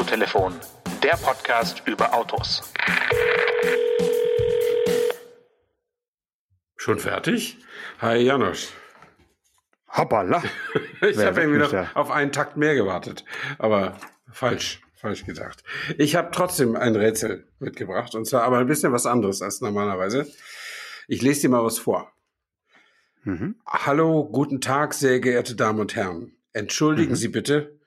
Autotelefon, der Podcast über Autos. Schon fertig? Hi Janosch. Hoppala. ich habe irgendwie noch da? auf einen Takt mehr gewartet. Aber falsch, falsch gedacht. Ich habe trotzdem ein Rätsel mitgebracht. Und zwar aber ein bisschen was anderes als normalerweise. Ich lese dir mal was vor. Mhm. Hallo, guten Tag, sehr geehrte Damen und Herren. Entschuldigen Mhm. Sie bitte,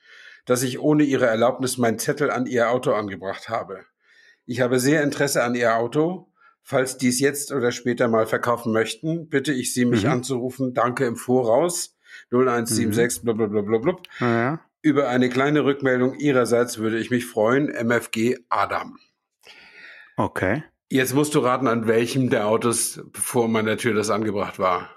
dass ich ohne Ihre Erlaubnis meinen Zettel an Ihr Auto angebracht habe. Ich habe sehr Interesse an Ihr Auto. Falls dies jetzt oder später mal verkaufen möchten, bitte ich Sie, mich Mhm. anzurufen. Danke im Voraus. 0176 Mhm. blablabla. Naja. Über eine kleine Rückmeldung Ihrerseits würde ich mich freuen. MFG Adam. Okay. Jetzt musst du raten, an welchem der Autos vor meiner Tür das angebracht war.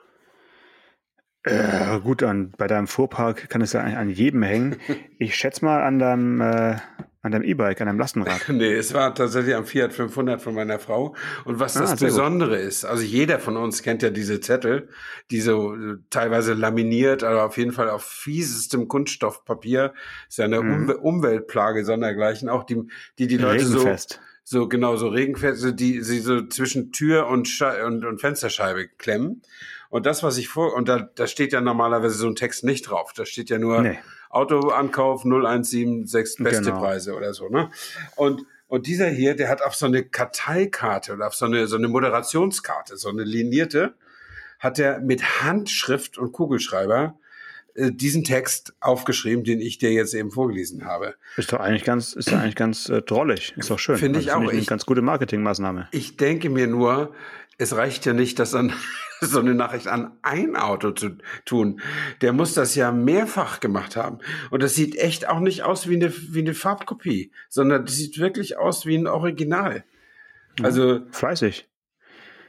Äh, gut, an, bei deinem Fuhrpark kann es ja eigentlich an jedem hängen. Ich schätze mal an deinem, äh, an deinem E-Bike, an deinem Lastenrad. Nee, es war tatsächlich am Fiat 500 von meiner Frau. Und was Ah, das sehr gut. Besondere ist, also jeder von uns kennt ja diese Zettel, die so äh, teilweise laminiert, aber auf jeden Fall auf fiesestem Kunststoffpapier. Ist ja eine Mhm. Umwe Umweltplage sondergleichen. Auch die, die die Leute so, Regenfest. so genau so Regenfeste, die sie so zwischen Tür und, Schei und, und Fensterscheibe klemmen. Und das, was ich vor, und da, da steht ja normalerweise so ein Text nicht drauf. Da steht ja nur Nee. Autoankauf 0176 beste Genau. Preise oder so, ne? Und, und dieser hier, der hat auf so eine Karteikarte oder auf so eine, so eine Moderationskarte, so eine linierte, hat er mit Handschrift und Kugelschreiber äh, diesen Text aufgeschrieben, den ich dir jetzt eben vorgelesen habe. Ist doch eigentlich ganz, ist doch eigentlich ganz äh, drollig. Ist doch schön. Finde ich Also auch. eine Ich- ganz gute Marketingmaßnahme. Ich denke mir nur, es reicht ja nicht, das an so eine Nachricht an ein Auto zu tun. Der muss das ja mehrfach gemacht haben. Und das sieht echt auch nicht aus wie eine, wie eine Farbkopie, sondern das sieht wirklich aus wie ein Original. Also Fleißig.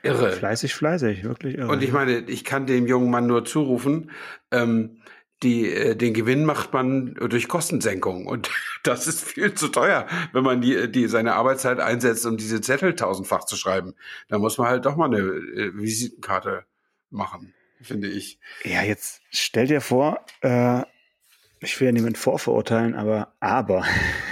irre. Fleißig, fleißig. Wirklich irre. Und ich meine, ich kann dem jungen Mann nur zurufen, ähm, die, äh, den Gewinn macht man durch Kostensenkung. Und das ist viel zu teuer, wenn man die, die seine Arbeitszeit einsetzt, um diese Zettel tausendfach zu schreiben. Da muss man halt doch mal eine äh, Visitenkarte machen, finde ich. ja, jetzt stell dir vor, äh, ich will ja niemanden vorverurteilen, aber, aber.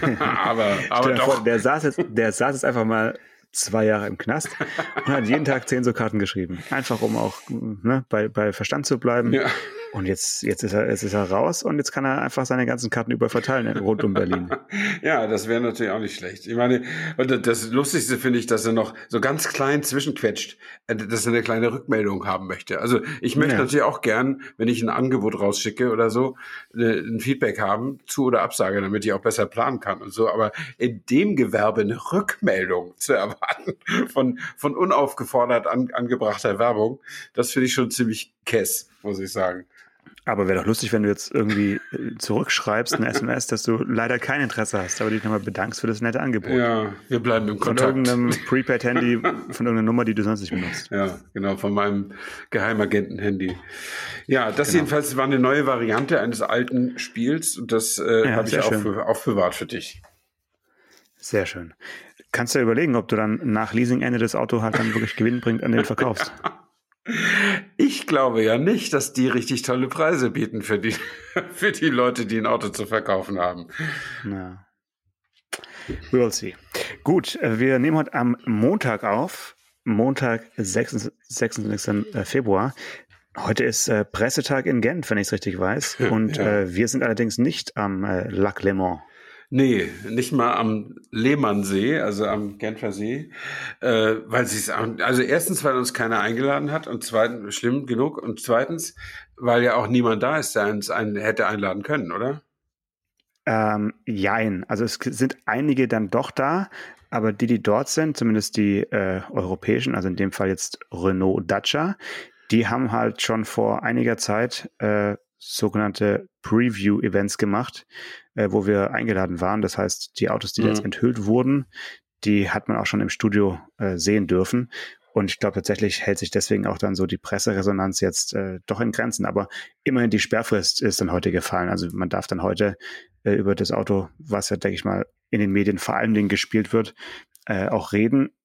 aber aber dir vor, doch. der saß jetzt, der saß jetzt einfach mal zwei Jahre im Knast und hat jeden Tag zehn so Karten geschrieben. Einfach um auch ne, bei, bei Verstand zu bleiben. Ja. Und jetzt, jetzt, ist er, jetzt ist er raus und jetzt kann er einfach seine ganzen Karten überall verteilen rund um Berlin. Ja, das wäre natürlich auch nicht schlecht. Ich meine, das Lustigste finde ich, dass er noch so ganz klein zwischenquetscht, äh, dass er eine kleine Rückmeldung haben möchte. Also ich möchte Ja. natürlich auch gern, wenn ich ein Angebot rausschicke oder so, ein Feedback haben, zu oder Absage, damit ich auch besser planen kann und so. Aber in dem Gewerbe eine Rückmeldung zu erwarten von, von unaufgefordert an, angebrachter Werbung, das finde ich schon ziemlich kess, muss ich sagen. Aber wäre doch lustig, wenn du jetzt irgendwie äh, zurückschreibst, eine SMS, dass du leider kein Interesse hast, aber dich nochmal bedankst für das nette Angebot. Ja, wir bleiben im Von Kontakt. irgendeinem Prepaid-Handy, von irgendeiner Nummer, die du sonst nicht benutzt. Ja, genau, von meinem Geheimagenten-Handy. Ja, das Genau. jedenfalls war eine neue Variante eines alten Spiels und das äh, Ja, habe ich für, aufbewahrt für dich. Sehr schön. Kannst du ja überlegen, ob du dann nach Leasingende das Auto halt dann wirklich Gewinn bringt, an den verkaufst. Ich glaube ja nicht, dass die richtig tolle Preise bieten für die, für die Leute, die ein Auto zu verkaufen haben. Ja. We will see. Gut, äh, wir nehmen heute am Montag auf. Montag, 26. 26. Februar. Heute ist äh, Pressetag in Genf, wenn ich es richtig weiß. Und Ja. äh, wir sind allerdings nicht am äh, Lac Léman. Nee, nicht mal am Lehmannsee, also am Genfer See, äh, weil sie es, also erstens, weil uns keiner eingeladen hat und zweitens, schlimm genug, und zweitens, weil ja auch niemand da ist, der uns einen hätte einladen können, oder? Ähm, jein. Also es sind einige dann doch da, aber die, die dort sind, zumindest die äh, europäischen, also in dem Fall jetzt Renault Dacia, die haben halt schon vor einiger Zeit äh, sogenannte Preview-Events gemacht, äh, wo wir eingeladen waren. Das heißt, die Autos, die Mhm. jetzt enthüllt wurden, die hat man auch schon im Studio äh, sehen dürfen. Und ich glaube tatsächlich hält sich deswegen auch dann so die Presseresonanz jetzt äh, doch in Grenzen. Aber immerhin die Sperrfrist ist dann heute gefallen. Also man darf dann heute äh, über das Auto, was ja, denke ich mal, in den Medien vor allen Dingen gespielt wird, äh, auch reden.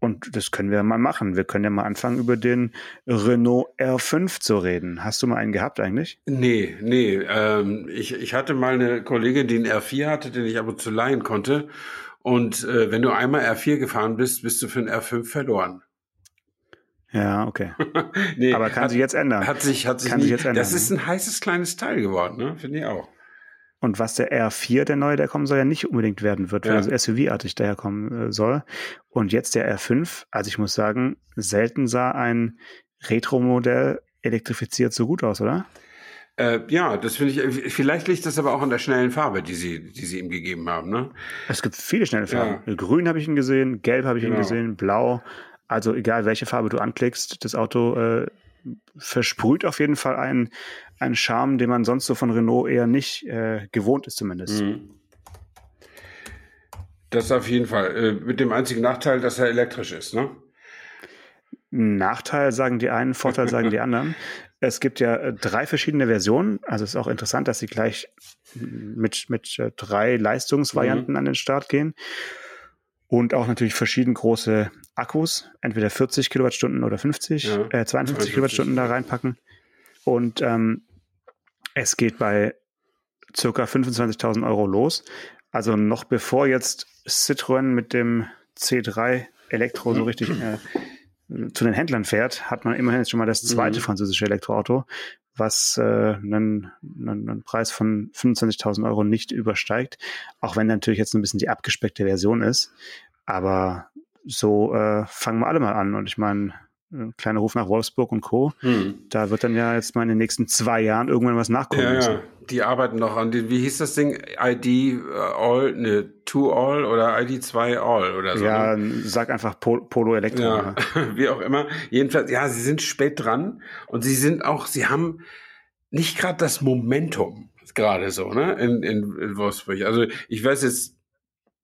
Und das können wir mal machen. Wir können ja mal anfangen, über den Renault R5 zu reden. Hast du mal einen gehabt eigentlich? Nee, nee. Ähm, ich, ich hatte mal eine Kollegin, die einen R4 hatte, den ich aber zu leihen konnte. Und äh, wenn du einmal R4 gefahren bist, bist du für einen R5 verloren. Ja, okay. nee, aber kann hat, sich jetzt ändern. Hat sich, hat sich, kann nie, sich jetzt ändern. Das ist ein heißes kleines Teil geworden, ne? Finde ich auch. Und was der R4, der neue, der kommen soll, ja nicht unbedingt werden wird, weil ja. er SUV-artig daherkommen äh, soll. Und jetzt der R5, also ich muss sagen, selten sah ein Retro-Modell elektrifiziert so gut aus, oder? Äh, ja, das finde ich, vielleicht liegt das aber auch an der schnellen Farbe, die sie, die sie ihm gegeben haben, ne? Es gibt viele schnelle Farben. Ja. Grün habe ich ihn gesehen, gelb habe ich genau. ihn gesehen, blau. Also egal, welche Farbe du anklickst, das Auto äh, versprüht auf jeden Fall einen, einen Charme, den man sonst so von Renault eher nicht äh, gewohnt ist zumindest. Mhm. Das auf jeden Fall. Äh, mit dem einzigen Nachteil, dass er elektrisch ist, ne? Nachteil sagen die einen, Vorteil sagen die anderen. Es gibt ja äh, drei verschiedene Versionen. Also es ist auch interessant, dass sie gleich mit, mit äh, drei Leistungsvarianten mhm. an den Start gehen. Und auch natürlich verschieden große Akkus, entweder 40 Kilowattstunden oder 50, ja, äh, 52 52. Kilowattstunden da reinpacken. Und ähm, es geht bei circa 25.000 Euro los. Also noch bevor jetzt Citroën mit dem C3 Elektro so richtig äh, zu den Händlern fährt, hat man immerhin jetzt schon mal das zweite mhm. französische Elektroauto, was äh, einen, einen, einen Preis von 25.000 Euro nicht übersteigt, auch wenn natürlich jetzt ein bisschen die abgespeckte Version ist. Aber so äh, fangen wir alle mal an. Und ich meine, kleiner Ruf nach Wolfsburg und Co. Hm. Da wird dann ja jetzt mal in den nächsten zwei Jahren irgendwann was nachkommen. Ja, ja. Die arbeiten noch an den, wie hieß das Ding? ID uh, All, ne, Two All oder ID 2 All oder so. Ja, ne? sag einfach Pol Polo Elektro. Ja, wie auch immer. Jedenfalls, ja, sie sind spät dran und sie sind auch, sie haben nicht gerade das Momentum gerade so, ne, in, in, in Wolfsburg. Also ich weiß jetzt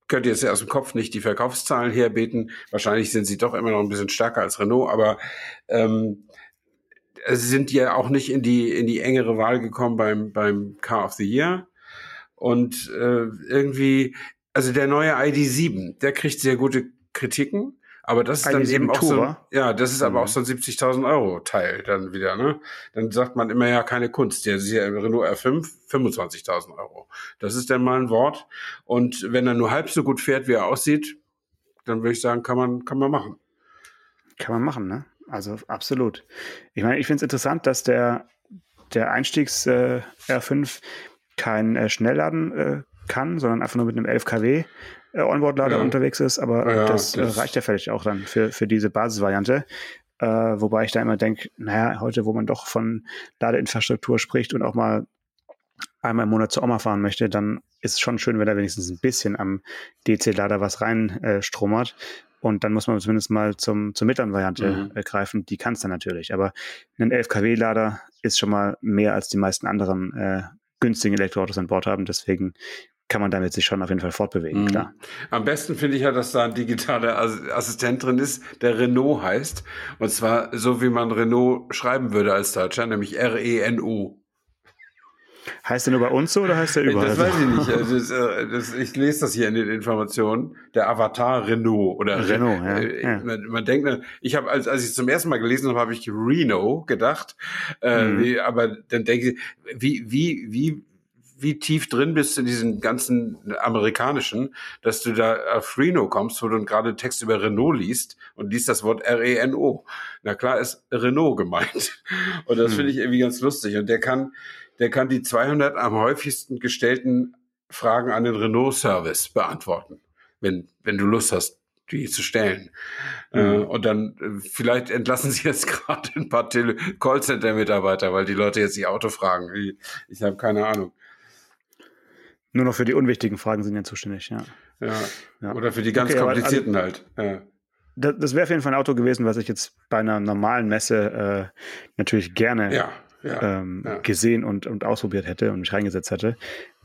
könnte jetzt aus dem Kopf nicht die Verkaufszahlen herbeten. Wahrscheinlich sind sie doch immer noch ein bisschen stärker als Renault, aber ähm, sie sind ja auch nicht in die in die engere Wahl gekommen beim beim Car of the Year und äh, irgendwie also der neue ID7, der kriegt sehr gute Kritiken. Aber das ist dann eben auch so, ja, das ist aber auch mhm. so ein 70.000 Euro Teil dann wieder, ne? Dann sagt man immer ja keine Kunst. Der ist ja Renault R5, 25.000 Euro. Das ist dann mal ein Wort. Und wenn er nur halb so gut fährt, wie er aussieht, dann würde ich sagen, kann man, kann man machen. Kann man machen, ne? Also absolut. Ich meine, ich finde es interessant, dass der, der Einstiegs äh, R5 kein äh, Schnellladen äh, kann, sondern einfach nur mit einem 11 kW äh, Onboard-Lader ja. unterwegs ist, aber ja, das, äh, das, reicht ja vielleicht auch dann für, für diese Basisvariante. Äh, wobei ich da immer denke, naja, heute, wo man doch von Ladeinfrastruktur spricht und auch mal einmal im Monat zur Oma fahren möchte, dann ist es schon schön, wenn da wenigstens ein bisschen am DC-Lader was reinstromert. Äh, und dann muss man zumindest mal zum, zur mittleren Variante mhm. äh, greifen. Die kann es dann natürlich. Aber ein 11 kW-Lader ist schon mal mehr als die meisten anderen äh, günstigen Elektroautos an Bord haben. Deswegen kann man damit sich schon auf jeden Fall fortbewegen, mhm. klar. Am besten finde ich ja, dass da ein digitaler Assistent drin ist, der Renault heißt. Und zwar so, wie man Renault schreiben würde als Deutscher, nämlich R-E-N-O. Heißt der nur bei uns so oder heißt der überall? Das weiß ich nicht. Also das, äh, das, ich lese das hier in den Informationen. Der Avatar Renault oder Renault. Ja, äh, ja. Man, man, denkt, ich habe als, als ich es zum ersten Mal gelesen habe, habe ich Reno gedacht. Äh, mhm. wie, aber dann denke ich, wie wie wie wie tief drin bist in diesen ganzen amerikanischen, dass du da auf Reno kommst, wo du gerade Text über Renault liest und liest das Wort R-E-N-O. Na klar ist Renault gemeint. Und das hm. finde ich irgendwie ganz lustig. Und der kann, der kann die 200 am häufigsten gestellten Fragen an den Renault-Service beantworten, wenn, wenn du Lust hast, die zu stellen. Mhm. Äh, und dann äh, vielleicht entlassen sie jetzt gerade ein paar Callcenter-Mitarbeiter, weil die Leute jetzt ihr Auto fragen. Ich, ich habe keine Ahnung. Nur noch für die unwichtigen Fragen sind ja zuständig, ja. Ja. ja. Oder für die ganz okay, komplizierten also, halt. Ja. Das, das wäre auf jeden Fall ein Auto gewesen, was ich jetzt bei einer normalen Messe äh, natürlich gerne ja, ähm, gesehen und, und ausprobiert hätte und mich reingesetzt hätte.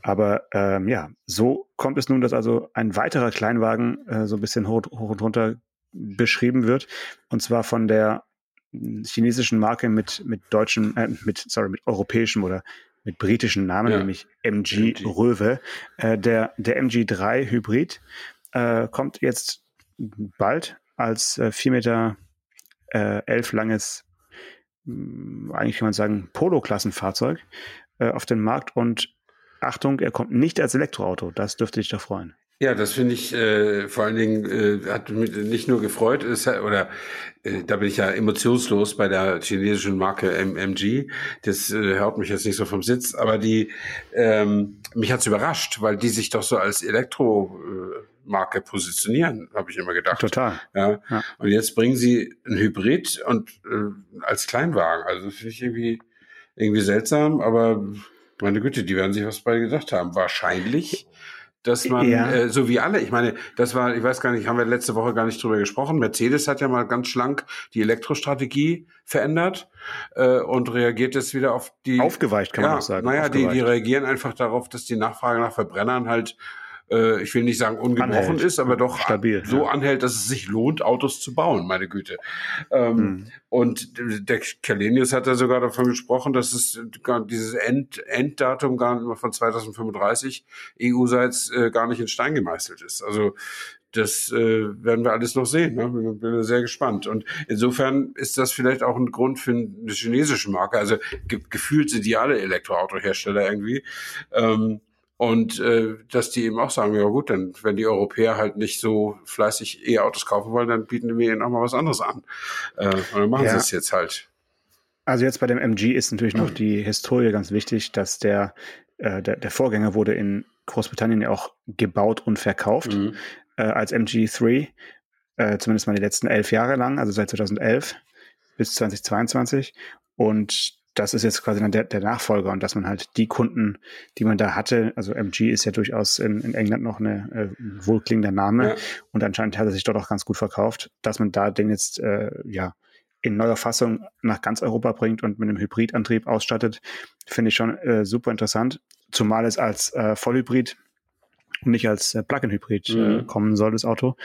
Aber ähm, ja, so kommt es nun, dass also ein weiterer Kleinwagen äh, so ein bisschen hoch, hoch und runter beschrieben wird. Und zwar von der chinesischen Marke mit, mit deutschem, äh, mit, sorry, mit europäischem oder mit britischen Namen, ja. nämlich MG, MG. Röwe. Äh, der, der MG3 Hybrid äh, kommt jetzt bald als äh, 4 Meter äh, 11 langes, mh, eigentlich kann man sagen, Polo-Klassenfahrzeug äh, auf den Markt und Achtung, er kommt nicht als Elektroauto. Das dürfte dich doch freuen. Ja, das finde ich äh, vor allen Dingen äh, hat mich nicht nur gefreut, ist, oder äh, da bin ich ja emotionslos bei der chinesischen Marke MMG. Das äh, haut mich jetzt nicht so vom Sitz, aber die ähm, mich hat's überrascht, weil die sich doch so als Elektromarke positionieren, habe ich immer gedacht. Total. Ja. ja. Und jetzt bringen sie ein Hybrid und äh, als Kleinwagen. Also das finde ich irgendwie irgendwie seltsam, aber meine Güte, die werden sich was bei gedacht haben. Wahrscheinlich dass man, ja. äh, so wie alle, ich meine, das war, ich weiß gar nicht, haben wir letzte Woche gar nicht drüber gesprochen. Mercedes hat ja mal ganz schlank die Elektrostrategie verändert äh, und reagiert jetzt wieder auf die. Aufgeweicht, kann ja, man auch sagen. Naja, die, die reagieren einfach darauf, dass die Nachfrage nach Verbrennern halt äh, ich will nicht sagen ungebrochen anhält. ist, aber doch Stabil, so ja. anhält, dass es sich lohnt, Autos zu bauen, meine Güte. Ähm, hm. Und der Kalenius hat ja sogar davon gesprochen, dass es dieses End, Enddatum gar nicht von 2035 EU-seits äh, gar nicht in Stein gemeißelt ist. Also das äh, werden wir alles noch sehen. Ne? Bin, bin sehr gespannt. Und insofern ist das vielleicht auch ein Grund für eine chinesische Marke. Also ge gefühlt sind die alle Elektroautohersteller irgendwie. Ähm, und äh, dass die eben auch sagen, ja gut, dann wenn die Europäer halt nicht so fleißig E-Autos kaufen wollen, dann bieten wir ihnen auch mal was anderes an. Äh, und dann machen ja. sie es jetzt halt. Also jetzt bei dem MG ist natürlich noch die Historie ganz wichtig, dass der, äh, der, der Vorgänger wurde in Großbritannien ja auch gebaut und verkauft mhm. äh, als MG3, äh, zumindest mal die letzten elf Jahre lang, also seit 2011 bis 2022. Und das ist jetzt quasi dann der, der Nachfolger und dass man halt die Kunden, die man da hatte, also MG ist ja durchaus in, in England noch eine äh, wohlklingender Name ja. und anscheinend hat er sich dort auch ganz gut verkauft, dass man da den jetzt äh, ja in neuer Fassung nach ganz Europa bringt und mit einem Hybridantrieb ausstattet, finde ich schon äh, super interessant, zumal es als äh, Vollhybrid und nicht als äh, Plug-in-Hybrid äh, mhm. kommen soll, das Auto.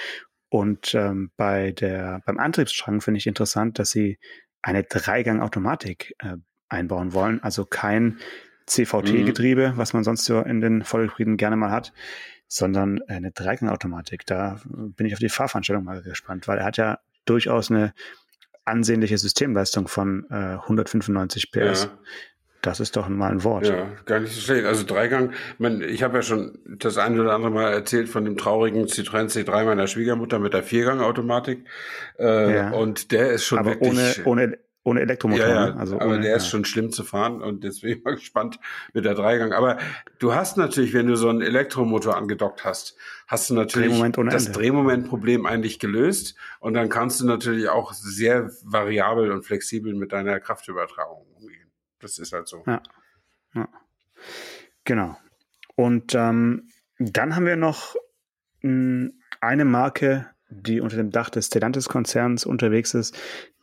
Und ähm, bei der, beim Antriebsstrang finde ich interessant, dass sie eine Dreigang-Automatik äh, einbauen wollen. Also kein CVT-Getriebe, mhm. was man sonst so in den Vollhybriden gerne mal hat, sondern eine Dreigangautomatik. Da bin ich auf die Fahrveranstaltung mal gespannt, weil er hat ja durchaus eine ansehnliche Systemleistung von äh, 195 PS. Ja. Das ist doch mal ein Wort. Ja, gar nicht so schlecht. Also Dreigang, man, ich habe ja schon das eine oder andere Mal erzählt von dem traurigen Citroën C3 meiner Schwiegermutter mit der Viergang-Automatik. Äh, ja. Und der ist schon Aber wirklich... Ohne, ohne ohne Elektromotor. Ja, ja. Ne? Also aber ohne, der ist schon schlimm zu fahren und deswegen mal gespannt mit der Dreigang. Aber du hast natürlich, wenn du so einen Elektromotor angedockt hast, hast du natürlich das Drehmomentproblem eigentlich gelöst und dann kannst du natürlich auch sehr variabel und flexibel mit deiner Kraftübertragung umgehen. Das ist halt so. Ja. ja. Genau. Und ähm, dann haben wir noch mh, eine Marke, die unter dem Dach des Stellantis-Konzerns unterwegs ist,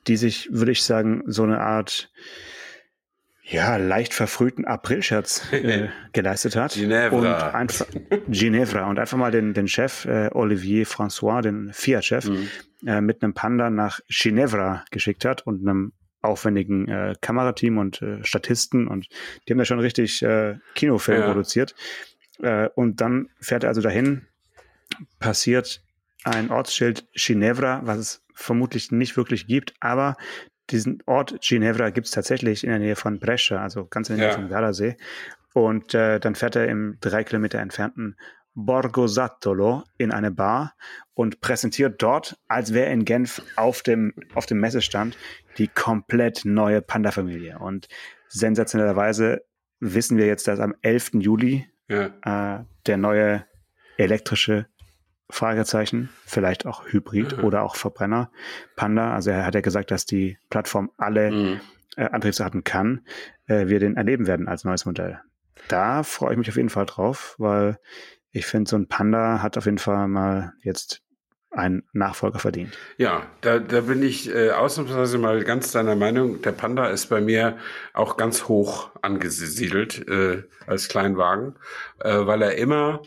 die sich, würde ich sagen, so eine Art ja, leicht verfrühten Aprilscherz äh, geleistet hat. Ginevra. Und einfach, Ginevra. Und einfach mal den, den Chef, äh, Olivier François, den Fiat-Chef, mhm. äh, mit einem Panda nach Ginevra geschickt hat und einem aufwendigen äh, Kamerateam und äh, Statisten. Und die haben da schon richtig äh, Kinofilm ja. produziert. Äh, und dann fährt er also dahin, passiert ein Ortsschild Ginevra, was es vermutlich nicht wirklich gibt, aber diesen Ort Ginevra gibt es tatsächlich in der Nähe von Brescia, also ganz in der Nähe ja. vom Gardasee. Und äh, dann fährt er im drei Kilometer entfernten Borgo Sattolo in eine Bar und präsentiert dort, als wäre in Genf auf dem, auf dem Messestand, die komplett neue Panda-Familie. Und sensationellerweise wissen wir jetzt, dass am 11. Juli ja. äh, der neue elektrische Fragezeichen, vielleicht auch Hybrid mhm. oder auch Verbrenner Panda. Also er hat ja gesagt, dass die Plattform alle mhm. äh, Antriebsarten kann, äh, wir den erleben werden als neues Modell. Da freue ich mich auf jeden Fall drauf, weil ich finde, so ein Panda hat auf jeden Fall mal jetzt einen Nachfolger verdient. Ja, da, da bin ich äh, ausnahmsweise mal ganz deiner Meinung. Der Panda ist bei mir auch ganz hoch angesiedelt äh, als Kleinwagen, äh, weil er immer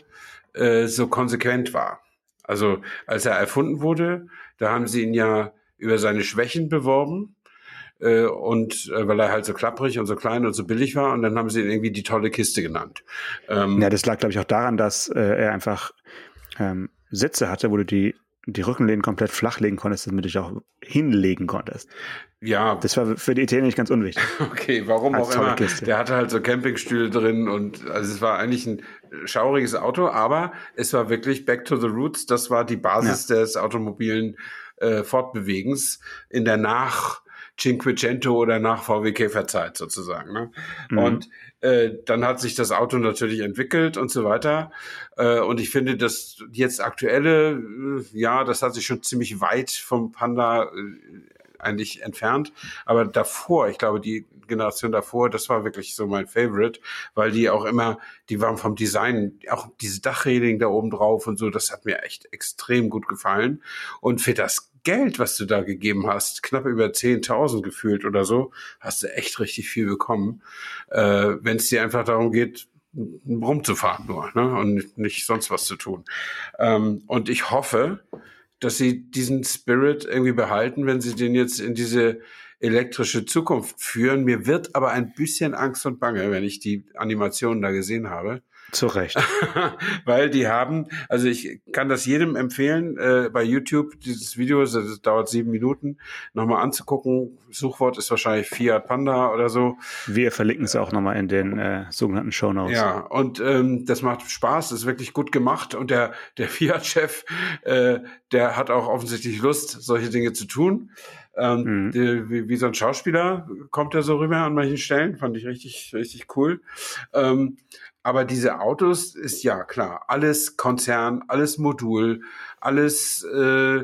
äh, so konsequent war. Also als er erfunden wurde, da haben sie ihn ja über seine Schwächen beworben. Äh, und äh, weil er halt so klapprig und so klein und so billig war, und dann haben sie ihn irgendwie die tolle Kiste genannt. Ähm, ja, das lag, glaube ich, auch daran, dass äh, er einfach ähm, Sitze hatte, wo du die die Rückenlehnen komplett flachlegen konntest, damit du dich auch hinlegen konntest. Ja. Das war für die Italiener nicht ganz unwichtig. Okay, warum auch immer. Kiste. Der hatte halt so Campingstühle drin und also es war eigentlich ein schauriges Auto, aber es war wirklich back to the roots. Das war die Basis ja. des automobilen äh, Fortbewegens in der Nach- Cinquecento oder nach VW Käferzeit sozusagen. Ne? Mhm. Und äh, dann hat sich das Auto natürlich entwickelt und so weiter. Äh, und ich finde, das jetzt aktuelle, äh, ja, das hat sich schon ziemlich weit vom Panda äh, eigentlich entfernt. Aber davor, ich glaube, die Generation davor, das war wirklich so mein Favorite, weil die auch immer, die waren vom Design, auch diese Dachreling da oben drauf und so, das hat mir echt extrem gut gefallen. Und für das Geld, was du da gegeben hast, knapp über 10.000 gefühlt oder so, hast du echt richtig viel bekommen. Äh, Wenn es dir einfach darum geht, rumzufahren nur ne? und nicht sonst was zu tun. Ähm, und ich hoffe, dass sie diesen Spirit irgendwie behalten, wenn sie den jetzt in diese elektrische Zukunft führen. Mir wird aber ein bisschen Angst und Bange, wenn ich die Animationen da gesehen habe. Zu Recht. Weil die haben, also ich kann das jedem empfehlen, äh, bei YouTube dieses Video, das dauert sieben Minuten, nochmal anzugucken. Suchwort ist wahrscheinlich Fiat Panda oder so. Wir verlinken es auch nochmal in den äh, sogenannten Show Notes. Ja, und ähm, das macht Spaß, ist wirklich gut gemacht und der, der Fiat-Chef, äh, der hat auch offensichtlich Lust, solche Dinge zu tun. Ähm, mhm. die, wie, wie so ein Schauspieler kommt er so rüber an manchen Stellen, fand ich richtig, richtig cool. Ähm, aber diese Autos ist ja klar, alles Konzern, alles Modul, alles äh,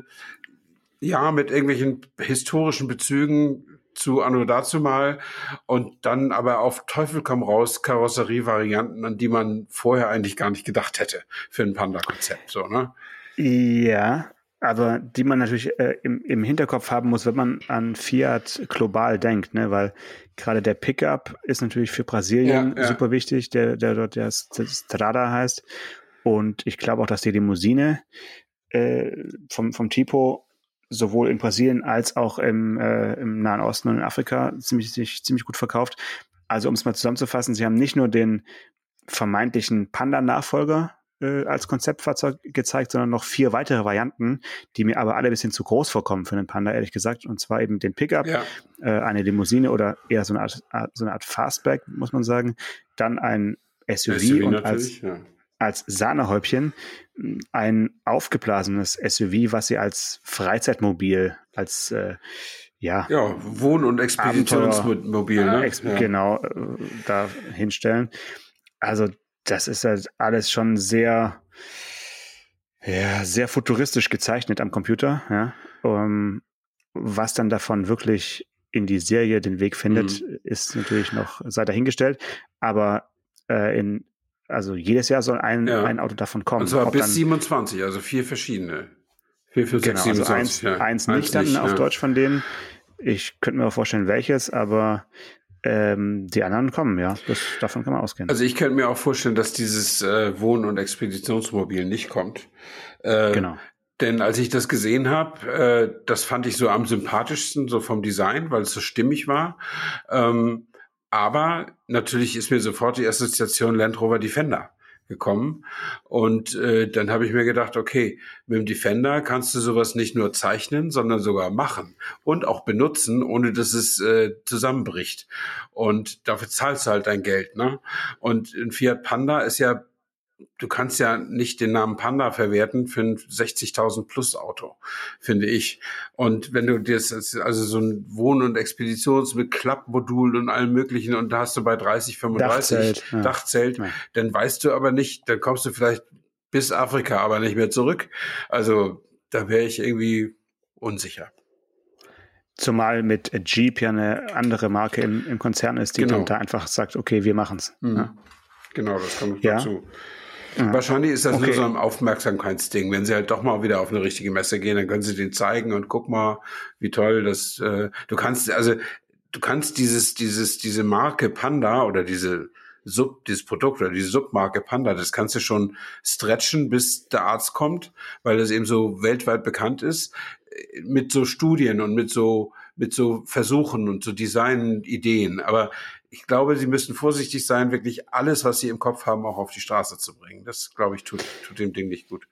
ja mit irgendwelchen historischen Bezügen zu Anno dazu mal und dann aber auf Teufel komm raus Karosserievarianten, an die man vorher eigentlich gar nicht gedacht hätte für ein Panda-Konzept, so ne? Ja, aber die man natürlich äh, im, im Hinterkopf haben muss, wenn man an Fiat global denkt, ne? weil gerade der Pickup ist natürlich für Brasilien ja, ja. super wichtig, der, der dort der Strada heißt. Und ich glaube auch, dass die Limousine äh, vom, vom Tipo sowohl in Brasilien als auch im, äh, im Nahen Osten und in Afrika ziemlich, sich, ziemlich gut verkauft. Also um es mal zusammenzufassen, sie haben nicht nur den vermeintlichen Panda-Nachfolger äh, als Konzeptfahrzeug gezeigt, sondern noch vier weitere Varianten, die mir aber alle ein bisschen zu groß vorkommen für einen Panda, ehrlich gesagt. Und zwar eben den Pickup, ja. äh, eine Limousine oder eher so eine Art, so eine Art Fastback, muss man sagen. Dann ein SUV, SUV und als, ja. als Sahnehäubchen ein aufgeblasenes SUV, was sie als Freizeitmobil, als äh, ja, ja, Wohn- und Expeditionsmobil, ne? Ex ja. Genau, äh, da hinstellen. Also das ist halt alles schon sehr, ja, sehr futuristisch gezeichnet am Computer, ja. Um, ähm, was dann davon wirklich in die Serie den Weg findet, mhm. ist natürlich noch sei dahingestellt. Aber äh, in, also jedes Jahr soll ein, ja. ein Auto davon kommen. Und zwar bis dann, 27, also vier verschiedene. Vier, fünf, genau, sechs, also eins, ja. eins nicht eins dann nicht, auf Deutsch von denen. Ich könnte mir auch vorstellen, welches, aber ähm, die anderen kommen, ja. Das, davon kann man ausgehen. Also ich könnte mir auch vorstellen, dass dieses äh, Wohn- und Expeditionsmobil nicht kommt. Äh, genau. Denn als ich das gesehen habe, äh, das fand ich so am sympathischsten, so vom Design, weil es so stimmig war. Ähm, aber natürlich ist mir sofort die Assoziation Land Rover Defender gekommen. Und äh, dann habe ich mir gedacht, okay, mit dem Defender kannst du sowas nicht nur zeichnen, sondern sogar machen und auch benutzen, ohne dass es äh, zusammenbricht. Und dafür zahlst du halt dein Geld. Ne? Und ein Fiat Panda ist ja du kannst ja nicht den Namen Panda verwerten für ein 60.000 plus Auto, finde ich. Und wenn du das, also so ein Wohn- und Expeditions mit Klappmodul und allem möglichen und da hast du bei 30, 35 Dachzelt, ja. Dachzelt ja. dann weißt du aber nicht, dann kommst du vielleicht bis Afrika, aber nicht mehr zurück. Also da wäre ich irgendwie unsicher. Zumal mit Jeep ja eine andere Marke im, im Konzern ist, die genau. dann da einfach sagt, okay, wir machen's. Mhm. Ja. Genau, das kommt ja. dazu. Ja. Wahrscheinlich ist das okay. nur so ein Aufmerksamkeitsding. Wenn sie halt doch mal wieder auf eine richtige Messe gehen, dann können sie den zeigen und guck mal, wie toll das. Äh, du kannst also du kannst dieses dieses diese Marke Panda oder diese Sub, dieses Produkt oder diese Submarke Panda, das kannst du schon stretchen, bis der Arzt kommt, weil das eben so weltweit bekannt ist, mit so Studien und mit so, mit so Versuchen und so Design-Ideen. Aber ich glaube, sie müssen vorsichtig sein, wirklich alles, was sie im Kopf haben, auch auf die Straße zu bringen. Das, glaube ich, tut, tut dem Ding nicht gut.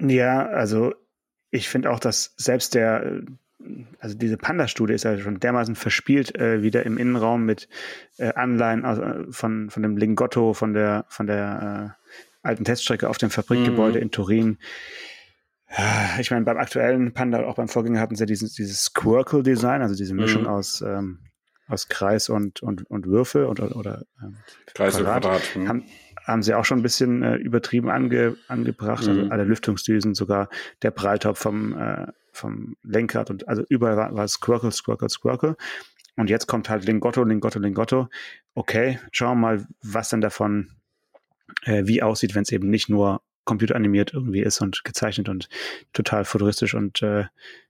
Ja, also ich finde auch, dass selbst der, also diese Panda-Studie ist ja schon dermaßen verspielt äh, wieder im Innenraum mit äh, Anleihen aus, äh, von, von dem Lingotto, von der, von der äh, alten Teststrecke auf dem Fabrikgebäude mhm. in Turin. Ich meine, beim aktuellen Panda, auch beim Vorgänger hatten sie dieses, dieses Squircle-Design, also diese Mischung mhm. aus, ähm, aus Kreis und, und, und Würfel und, oder ähm, Kreis Quadrat. und Quadrat. Mhm. Haben, haben sie auch schon ein bisschen äh, übertrieben ange, angebracht. Also mhm. Also alle Lüftungsdüsen, sogar der Pralltopf vom, äh, vom Lenkrad und also überall war, war Squircle, Squircle, Squircle. Und jetzt kommt halt Lingotto, Lingotto, Lingotto. Okay, schauen wir mal, was denn davon äh, wie aussieht, wenn es eben nicht nur computeranimiert irgendwie ist und gezeichnet und total futuristisch und äh,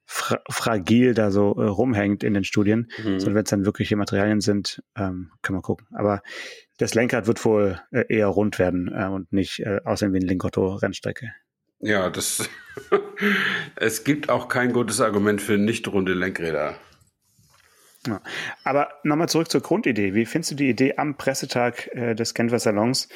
fra fragil da so äh, rumhängt in den Studien, mhm. sondern wenn es dann wirkliche Materialien sind, ähm, kann man gucken. Aber das Lenkrad wird wohl äh, eher rund werden äh, und nicht äh, aussehen wie ein Lingotto-Rennstrecke. Ja, das es gibt auch kein gutes Argument für nicht runde Lenkräder. Ja. Aber nochmal zurück zur Grundidee. Wie findest du die Idee, am Pressetag äh, des Genfer Salons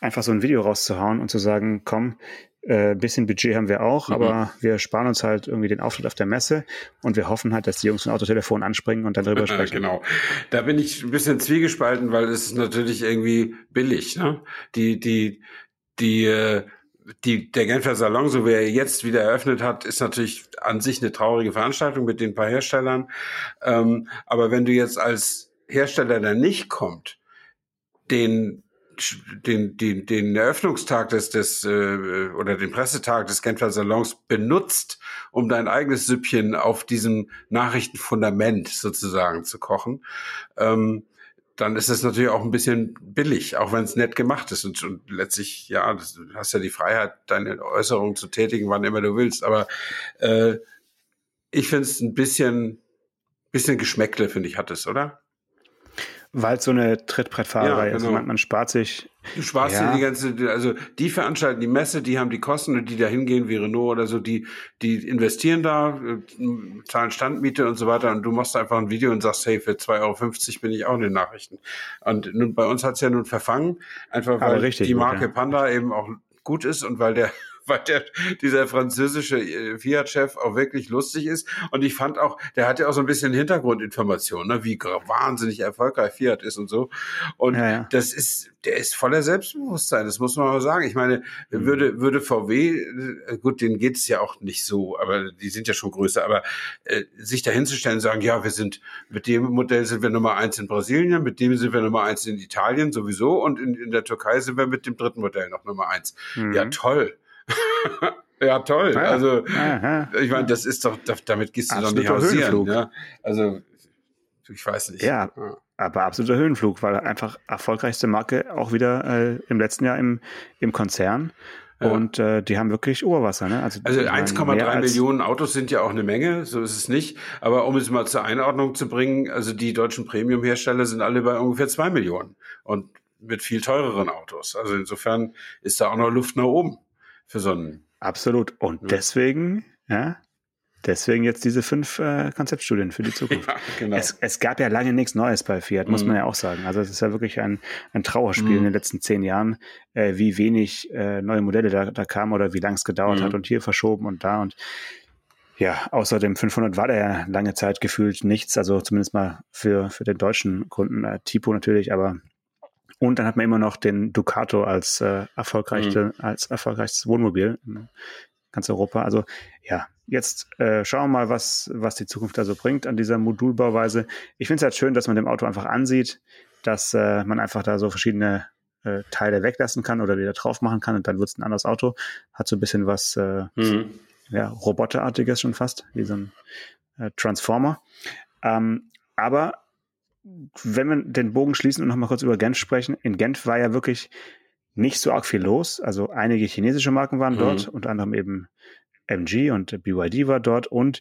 einfach so ein Video rauszuhauen und zu sagen, komm, äh, bisschen Budget haben wir auch, mhm. aber wir sparen uns halt irgendwie den Auftritt auf der Messe und wir hoffen halt, dass die Jungs ein Autotelefon anspringen und dann drüber sprechen. genau. Da bin ich ein bisschen zwiegespalten, weil es ist natürlich irgendwie billig. Ne? Die, die, die, äh, die, der Genfer Salon, so wie er jetzt wieder eröffnet hat, ist natürlich an sich eine traurige Veranstaltung mit den paar Herstellern. Ähm, aber wenn du jetzt als Hersteller, der nicht kommt, den den, den, den Eröffnungstag des, des äh, oder den Pressetag des Genfer Salons benutzt, um dein eigenes Süppchen auf diesem Nachrichtenfundament sozusagen zu kochen, ähm, dann ist es natürlich auch ein bisschen billig, auch wenn es nett gemacht ist. Und, und letztlich, ja, du hast ja die Freiheit, deine Äußerungen zu tätigen, wann immer du willst. Aber äh, ich finde es ein bisschen, bisschen Geschmäckle, finde ich, hat es, oder? Weil es so eine Trittbrettfahrerei ja, genau. ist. Man, man, spart sich. Du sparst ja. dir die ganze, also die veranstalten die Messe, die haben die Kosten und die da hingehen wie Renault oder so, die, die investieren da, äh, zahlen Standmiete und so weiter und du machst einfach ein Video und sagst, hey, für 2,50 Euro bin ich auch in den Nachrichten. Und nun, bei uns hat's ja nun verfangen, einfach weil die Marke gut, ja. Panda eben auch gut ist und weil der weil der, dieser französische äh, Fiat-Chef auch wirklich lustig ist. Und ich fand auch, der hat ja auch so ein bisschen Hintergrundinformationen, ne, wie wahnsinnig erfolgreich Fiat ist und so. Und ja, ja. das ist, der ist voller Selbstbewusstsein, das muss man mal sagen. Ich meine, mhm. würde, würde VW, äh, gut, denen geht es ja auch nicht so, aber die sind ja schon größer, aber äh, sich dahinzustellen und sagen, ja, wir sind, mit dem Modell sind wir Nummer eins in Brasilien, mit dem sind wir Nummer eins in Italien sowieso und in, in der Türkei sind wir mit dem dritten Modell noch Nummer eins. Mhm. Ja, toll. ja, toll. Ja, also, ja, ich meine, das ist doch, damit gehst du Absoluter doch nicht hausieren. Ja? Also, ich weiß nicht. Ja, aber absoluter Höhenflug, weil einfach erfolgreichste Marke auch wieder äh, im letzten Jahr im, im Konzern. Und äh, die haben wirklich Oberwasser. Ne? Also, also 1,3 Millionen Autos sind ja auch eine Menge, so ist es nicht. Aber um es mal zur Einordnung zu bringen, also die deutschen Premium-Hersteller sind alle bei ungefähr zwei Millionen und mit viel teureren Autos. Also insofern ist da auch noch Luft nach oben für so einen. Absolut. Und ja. deswegen, ja, deswegen jetzt diese fünf äh, Konzeptstudien für die Zukunft. Ja, genau. es, es gab ja lange nichts Neues bei Fiat, muss mhm. man ja auch sagen. Also es ist ja wirklich ein, ein Trauerspiel mhm. in den letzten zehn Jahren, äh, wie wenig äh, neue Modelle da, da kamen oder wie lang es gedauert mhm. hat und hier verschoben und da und ja, außer dem 500 war da ja lange Zeit gefühlt nichts, also zumindest mal für, für den deutschen Kunden, äh, Tipo natürlich, aber und dann hat man immer noch den Ducato als, äh, erfolgreichste, mhm. als erfolgreichstes Wohnmobil in ganz Europa. Also ja, jetzt äh, schauen wir mal, was, was die Zukunft da so bringt an dieser Modulbauweise. Ich finde es halt schön, dass man dem Auto einfach ansieht, dass äh, man einfach da so verschiedene äh, Teile weglassen kann oder wieder drauf machen kann und dann wird es ein anderes Auto. Hat so ein bisschen was äh, mhm. ja, Roboterartiges schon fast, wie so ein äh, Transformer. Ähm, aber wenn wir den Bogen schließen und nochmal kurz über Genf sprechen, in Genf war ja wirklich nicht so arg viel los. Also einige chinesische Marken waren mhm. dort, unter anderem eben MG und BYD war dort und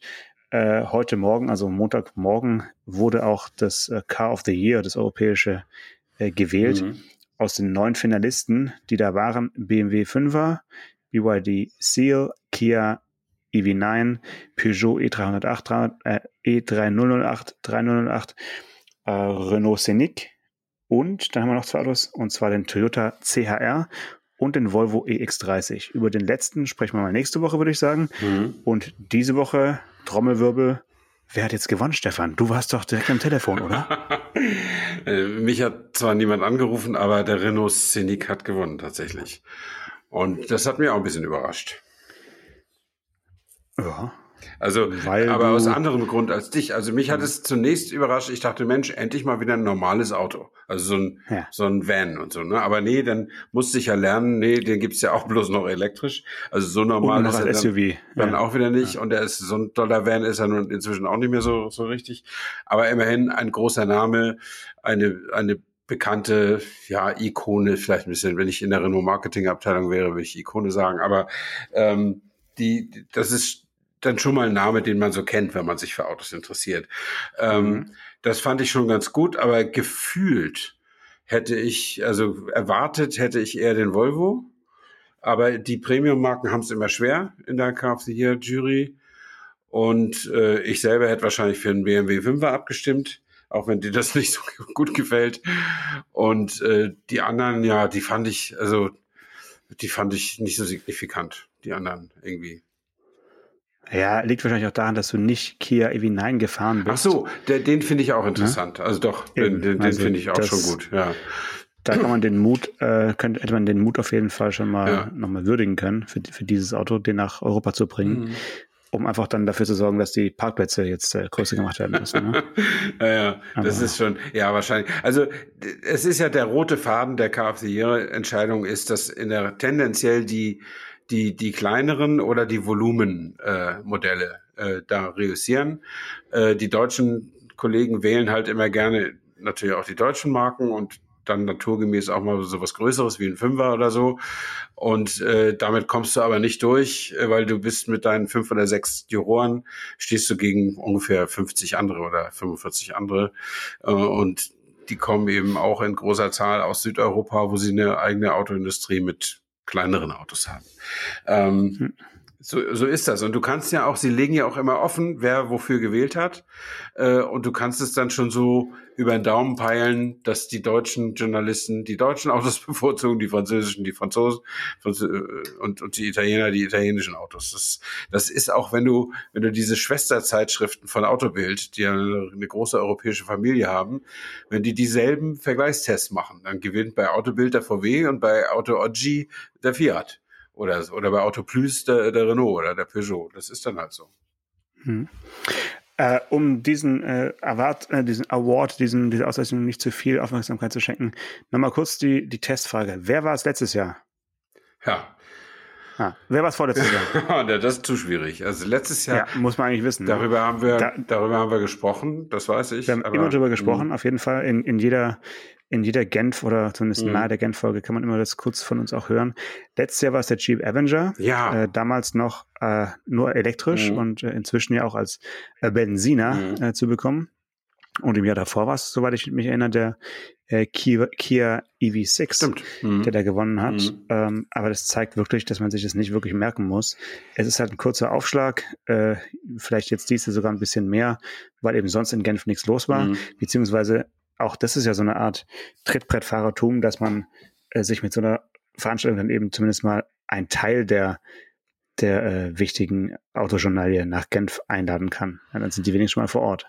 äh, heute Morgen, also Montagmorgen, wurde auch das äh, Car of the Year, das europäische, äh, gewählt. Mhm. Aus den neun Finalisten, die da waren, BMW 5er, BYD Seal, Kia EV9, Peugeot E308, 300, äh, E3008, 3008 äh, Renault Scenic und dann haben wir noch zwei Autos, und zwar den Toyota CHR und den Volvo EX30. Über den letzten sprechen wir mal nächste Woche, würde ich sagen. Mhm. Und diese Woche, Trommelwirbel, wer hat jetzt gewonnen, Stefan? Du warst doch direkt am Telefon, oder? Äh, mich hat zwar niemand angerufen, aber der Renault Scenic hat gewonnen tatsächlich. Und das hat mich auch ein bisschen überrascht. Ja. Also, Weil aber aus anderem Grund als dich. Also mich hat es zunächst überrascht. Ich dachte, Mensch, endlich mal wieder ein normales Auto. Also so ein, ja. so ein Van und so. Ne? Aber nee, dann musste ich ja lernen, nee, den gibt's ja auch bloß noch elektrisch. Also so normal ist er dann, SUV. dann ja. auch wieder nicht. Ja. Und er ist so ein toller Van ist er nun inzwischen auch nicht mehr so, so richtig. Aber immerhin ein großer Name, eine, eine bekannte, ja, Ikone, vielleicht ein bisschen, wenn ich in der Renault Marketing Abteilung wäre, würde ich Ikone sagen. Aber ähm, die, das ist dann schon mal ein Name, den man so kennt, wenn man sich für Autos interessiert. Ähm, mhm. Das fand ich schon ganz gut, aber gefühlt hätte ich, also erwartet hätte ich eher den Volvo. Aber die Premium-Marken haben es immer schwer in der KFC hier Jury. Und äh, ich selber hätte wahrscheinlich für einen BMW 5er abgestimmt, auch wenn dir das nicht so gut gefällt. Und äh, die anderen, ja, die fand ich, also die fand ich nicht so signifikant, die anderen irgendwie. Ja, liegt wahrscheinlich auch daran, dass du nicht Kia EV9 gefahren bist. Ach so, der, den finde ich auch interessant. Ja? Also doch, Eben. den, den, also finde ich auch schon gut, ja. Da kann man den Mut, äh, könnte, hätte man den Mut auf jeden Fall schon mal ja. nochmal würdigen können, für, für dieses Auto, den nach Europa zu bringen. Mhm. Um einfach dann dafür zu sorgen, dass die Parkplätze jetzt äh, größer gemacht werden müssen. Ne? ja, ja, das ist schon, ja, wahrscheinlich. Also, es ist ja der rote Faden der KfC-Entscheidung ist, dass in der tendenziell die, die, die kleineren oder die Volumenmodelle äh, äh, da reüssieren. Äh, die deutschen Kollegen wählen halt immer gerne natürlich auch die deutschen Marken und dann naturgemäß auch mal so was Größeres wie ein Fünfer oder so. Und äh, damit kommst du aber nicht durch, äh, weil du bist mit deinen fünf oder sechs Juroren, stehst du gegen ungefähr 50 andere oder 45 andere. Äh, und die kommen eben auch in großer Zahl aus Südeuropa, wo sie eine eigene Autoindustrie mit kleineren Autos haben. Ähm, hm. So, so ist das. Und du kannst ja auch, sie legen ja auch immer offen, wer wofür gewählt hat. Äh, und du kannst es dann schon so über den Daumen peilen, dass die deutschen Journalisten die deutschen Autos bevorzugen, die französischen, die Franzosen äh, und, und die Italiener die italienischen Autos. Das, das ist auch, wenn du, wenn du diese Schwesterzeitschriften von Autobild, die eine große europäische Familie haben, wenn die dieselben Vergleichstests machen, dann gewinnt bei Autobild der VW und bei Auto Oggi der Fiat. Oder, oder bei Auto Plus der, der Renault oder der Peugeot. Das ist dann halt so. Hm. Äh, um diesen, äh, Award, äh, diesen Award, diesen, diese Auszeichnung nicht zu viel Aufmerksamkeit zu schenken, nochmal kurz die, die Testfrage. Wer war es letztes Jahr? Ja. Ah, wer war es vorletztes Jahr? das ist zu schwierig. Also letztes Jahr. Ja, muss man eigentlich wissen. Ne? Darüber ne? haben wir, da, darüber haben wir gesprochen, das weiß ich. Wir haben immer darüber gesprochen, mh. auf jeden Fall. In, in jeder, in jeder Genf oder zumindest mhm. nahe der Genf-Folge kann man immer das kurz von uns auch hören. Letztes Jahr war es der Jeep Avenger. Ja. Äh, damals noch äh, nur elektrisch mhm. und äh, inzwischen ja auch als äh, Benziner mhm. Äh, zu bekommen. Und im Jahr davor war es, soweit ich mich erinnere, der äh, Kia, Kia EV6, Stimmt. Mhm. der da gewonnen hat. Mhm. Ähm, aber das zeigt wirklich, dass man sich das nicht wirklich merken muss. Es ist halt ein kurzer Aufschlag, äh, vielleicht jetzt diese sogar ein bisschen mehr, weil eben sonst in Genf nichts los war, mhm. beziehungsweise auch das ist ja so eine Art Trittbrettfahrertum, dass man äh, sich mit so einer Veranstaltung dann eben zumindest mal ein Teil der der äh, wichtigen Autojournalie nach Genf einladen kann. Ja, dann sind die wenigstens mal vor Ort.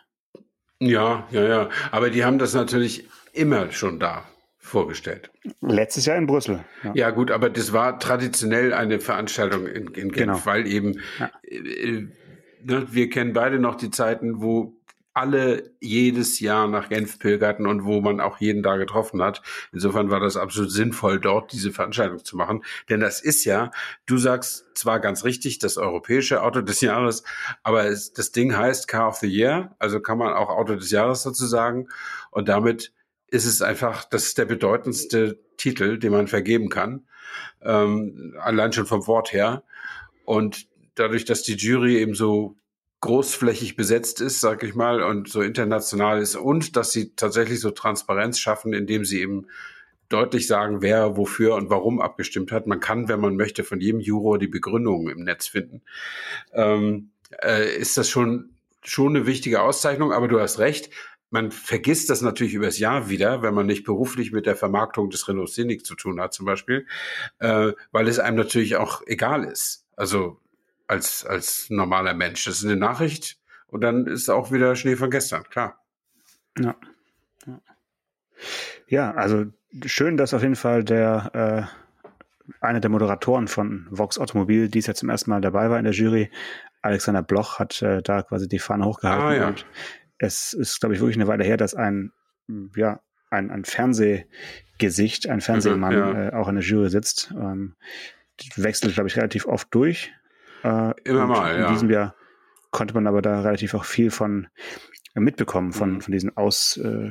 Ja, ja, ja. Aber die haben das natürlich immer schon da vorgestellt. Letztes Jahr in Brüssel. Ja, ja gut, aber das war traditionell eine Veranstaltung in, in Genf, genau. weil eben ja. äh, äh ne, wir kennen beide noch die Zeiten, wo alle jedes Jahr nach Genf pilgerten und wo man auch jeden da getroffen hat. Insofern war das absolut sinnvoll, dort diese Veranstaltung zu machen. Denn das ist ja, du sagst zwar ganz richtig, das europäische Auto des Jahres, aber es, das Ding heißt Car of the Year, also kann man auch Auto des Jahres sozusagen. Und damit ist es einfach, das ist der bedeutendste Titel, den man vergeben kann. Ähm, allein schon vom Wort her. Und dadurch, dass die Jury eben so großflächig besetzt ist, sag ich mal, und so international ist und dass sie tatsächlich so Transparenz schaffen, indem sie eben deutlich sagen, wer wofür und warum abgestimmt hat. Man kann, wenn man möchte, von jedem Juror die Begründung im Netz finden. Ähm, äh, ist das schon schon eine wichtige Auszeichnung, aber du hast recht. man vergisst das natürlich übers Jahr wieder, wenn man nicht beruflich mit der Vermarktung des Renault Scenic zu tun hat, zum Beispiel, äh, weil es einem natürlich auch egal ist. Also als, als normaler Mensch. Das ist eine Nachricht und dann ist auch wieder Schnee von gestern, klar. Ja. Ja, ja also schön, dass auf jeden Fall der äh, einer der Moderatoren von Vox Automobil, die ja zum ersten Mal dabei war in der Jury, Alexander Bloch, hat äh, da quasi die Fahne hochgehalten ah, ja. und es ist, glaube ich, wirklich eine Weile her, dass ein, ja, ein, ein Fernsehgesicht, ein Fernsehmann ja. äh, auch in der Jury sitzt. Ähm, wechselt, glaube ich, relativ oft durch. Äh, Immer mal, in ja. In diesem Jahr konnte man aber da relativ auch viel von äh, mitbekommen, von, mhm. von diesen Aus, äh,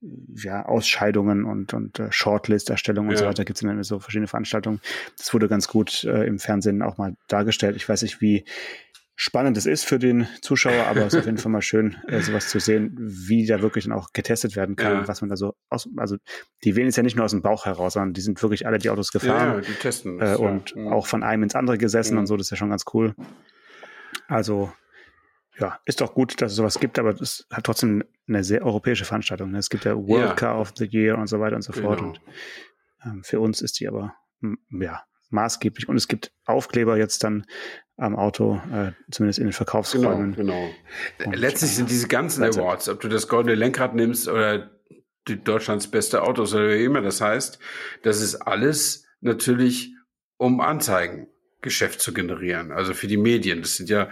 ja, Ausscheidungen und, und äh, Shortlist-Erstellung und ja. so weiter. Gibt es dann so verschiedene Veranstaltungen. Das wurde ganz gut äh, im Fernsehen auch mal dargestellt. Ich weiß nicht, wie spannend es ist für den Zuschauer, aber es ist auf jeden Fall mal schön, äh, sowas zu sehen, wie da wirklich dann auch getestet werden kann ja. und was man da so aus, also die wählen es ja nicht nur aus dem Bauch heraus, sondern die sind wirklich alle die Autos gefahren ja, die testen das, äh, und ja. auch von einem ins andere gesessen und so, das ist ja schon ganz cool. Also ja, ist doch gut, dass es sowas gibt, aber es hat trotzdem eine sehr europäische Veranstaltung. Ne? Es gibt ja World Car of the Year und so weiter und so fort. Genau. Und ähm, für uns ist die aber ja maßgeblich. Und es gibt Aufkleber jetzt dann am Auto, äh, zumindest in den Verkaufsräumen. Genau, genau. Und, Letztlich sind diese ganzen Awards, ob du das goldene Lenkrad nimmst oder die Deutschlands beste Autos oder wie immer das heißt, das ist alles natürlich um Anzeigengeschäft zu generieren, also für die Medien. Das sind ja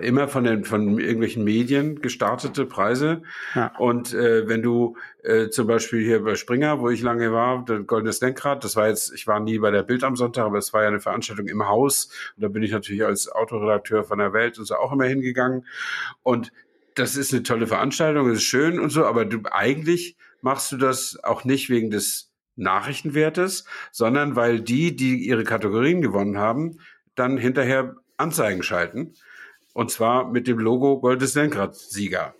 immer von den von irgendwelchen Medien gestartete Preise. Ja. Und äh, wenn du äh, zum Beispiel hier bei Springer, wo ich lange war, der Goldenes Lenkrad, das war jetzt, ich war nie bei der Bild am Sonntag, aber es war ja eine Veranstaltung im Haus. Und da bin ich natürlich als Autoredakteur von der Welt und so auch immer hingegangen. Und das ist eine tolle Veranstaltung, ist schön und so, aber du eigentlich machst du das auch nicht wegen des Nachrichtenwertes, sondern weil die, die ihre Kategorien gewonnen haben, dann hinterher Anzeigen schalten. Und zwar mit dem Logo Goldes Lenkrad-Sieger.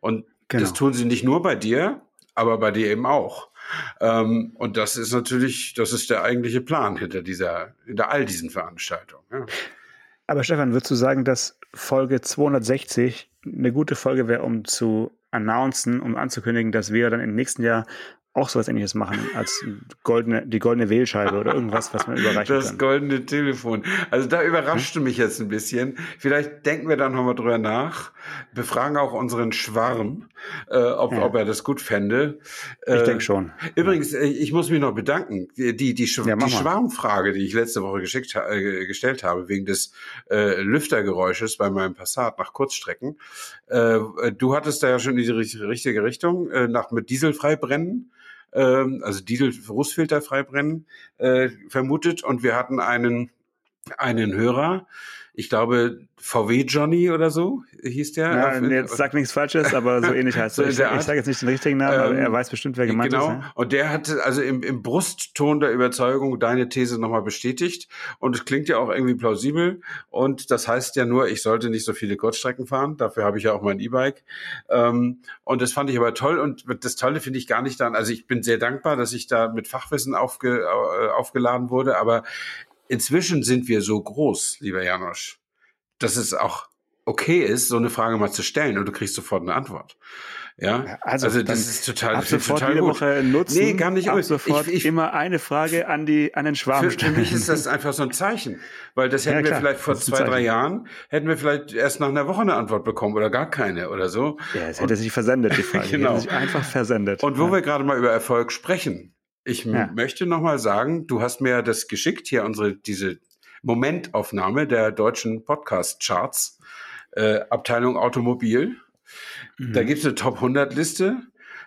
Und genau. das tun sie nicht nur bei dir, aber bei dir eben auch. Ähm, und das ist natürlich, das ist der eigentliche Plan hinter dieser, hinter all diesen Veranstaltungen. Ja. Aber Stefan, würdest du sagen, dass Folge 260 eine gute Folge wäre, um zu announcen, um anzukündigen, dass wir dann im nächsten Jahr auch sowas ähnliches machen als goldene, die goldene Wählscheibe oder irgendwas, was man überreichen das kann. Das goldene Telefon. Also da überrascht hm? mich jetzt ein bisschen. Vielleicht denken wir da nochmal drüber nach. Befragen auch unseren Schwarm, äh, ob, ja. ob er das gut fände. Äh, ich denke schon. Übrigens, äh, ich muss mich noch bedanken. Die, die, die, Sch ja, die Schwarmfrage, die ich letzte Woche geschickt, äh, gestellt habe, wegen des äh, Lüftergeräusches bei meinem Passat nach Kurzstrecken. Äh, du hattest da ja schon in die richtige Richtung, äh, nach mit Dieselfrei brennen ähm, also Diesel-Rußfilter freibrennen äh, vermutet. Und wir hatten einen, einen Hörer, ich glaube, VW Johnny oder so hieß der. Ja, jetzt sagt nichts Falsches, aber so ähnlich heißt er. ich, ich sage jetzt nicht den richtigen Namen, ähm, aber er ähm, weiß bestimmt, wer gemeint genau. ist. Genau. Ja? Und der hat also im, im Brustton der Überzeugung deine These nochmal bestätigt. Und es klingt ja auch irgendwie plausibel. Und das heißt ja nur, ich sollte nicht so viele Kurzstrecken fahren. Dafür habe ich ja auch mein E-Bike. Ähm, und das fand ich aber toll. Und das Tolle finde ich gar nicht dann, also ich bin sehr dankbar, dass ich da mit Fachwissen aufge, äh, aufgeladen wurde. Aber inzwischen sind wir so groß, lieber Janosch, dass es auch okay ist, so eine Frage mal zu stellen und du kriegst sofort eine Antwort. Ja, also, also das ist total, ab sofort total jede gut. Woche nutzen. Nee, gar nicht. Ab sofort ich, ich, immer eine Frage an die an den Schwarm für, für mich ist das einfach so ein Zeichen, weil das hätten ja, wir vielleicht vor zwei, drei Jahren hätten wir vielleicht erst nach einer Woche eine Antwort bekommen oder gar keine oder so. Ja, es hätte sich versendet die Frage. genau. hätte sich einfach versendet. Und wo ja. wir gerade mal über Erfolg sprechen, ich ja. möchte noch mal sagen, du hast mir das geschickt hier unsere diese Momentaufnahme der deutschen Podcast-Charts, äh, Abteilung Automobil. Mhm. Da gibt es eine Top 100 Liste.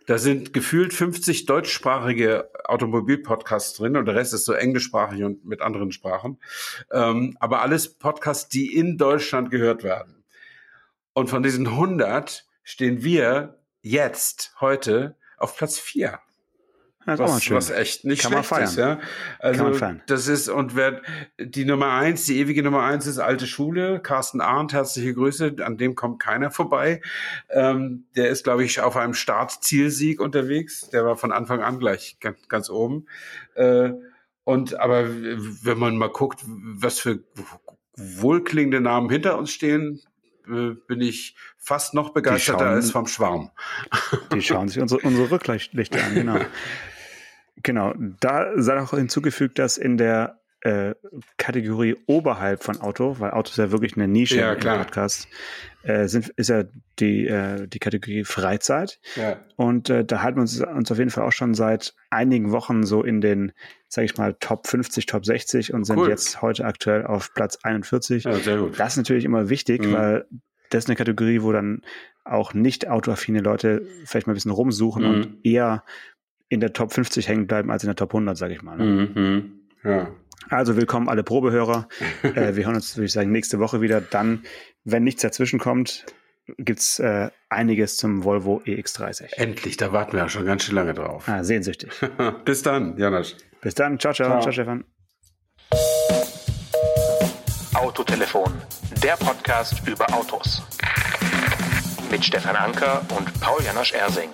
Da sind gefühlt 50 deutschsprachige Automobil-Podcasts drin und der Rest ist so englischsprachig und mit anderen Sprachen. Ähm, aber alles Podcasts, die in Deutschland gehört werden. Und von diesen 100 stehen wir jetzt, heute, auf Platz 4. Das was, was echt nicht Kann schlecht ist, ja. Also das ist und wer die Nummer eins, die ewige Nummer eins ist alte Schule. Carsten Arndt, herzliche Grüße. An dem kommt keiner vorbei. Ähm, der ist, glaube ich, auf einem Startzielsieg unterwegs. Der war von Anfang an gleich ganz, ganz oben. Äh, und aber wenn man mal guckt, was für wohlklingende Namen hinter uns stehen, bin ich fast noch begeisterter schauen- als vom Schwarm. Die schauen sich unsere, unsere Rücklichter an, genau. Genau, da sei auch hinzugefügt, dass in der äh, Kategorie oberhalb von Auto, weil Auto ist ja wirklich eine Nische Ja, im. Podcast, äh, sind, ist ja die, äh, die Kategorie Freizeit. Ja. Und äh, da halten wir uns, uns auf jeden Fall auch schon seit einigen Wochen so in den, sage ich mal, Top 50, Top 60 und sind Cool. jetzt heute aktuell auf Platz 41. ja, sehr gut. Das ist natürlich immer wichtig, Mhm. weil das ist eine Kategorie, wo dann auch nicht autoaffine Leute vielleicht mal ein bisschen rumsuchen Mhm. und eher in der Top 50 hängen bleiben als in der Top 100, sage ich mal. Ne? Mhm. Ja. Also willkommen alle Probehörer. äh, wir hören uns, würde ich sagen, nächste Woche wieder. Dann, wenn nichts dazwischen kommt, gibt's äh, einiges zum Volvo EX30. Endlich, da warten wir ja schon ganz schön lange drauf. Ah, sehnsüchtig. Bis dann, Janosch. Bis dann. Ciao, ciao. Ciao. Ciao, Stefan. Autotelefon, der Podcast über Autos. Mit Stefan Anker und Paul Janosch Ersing.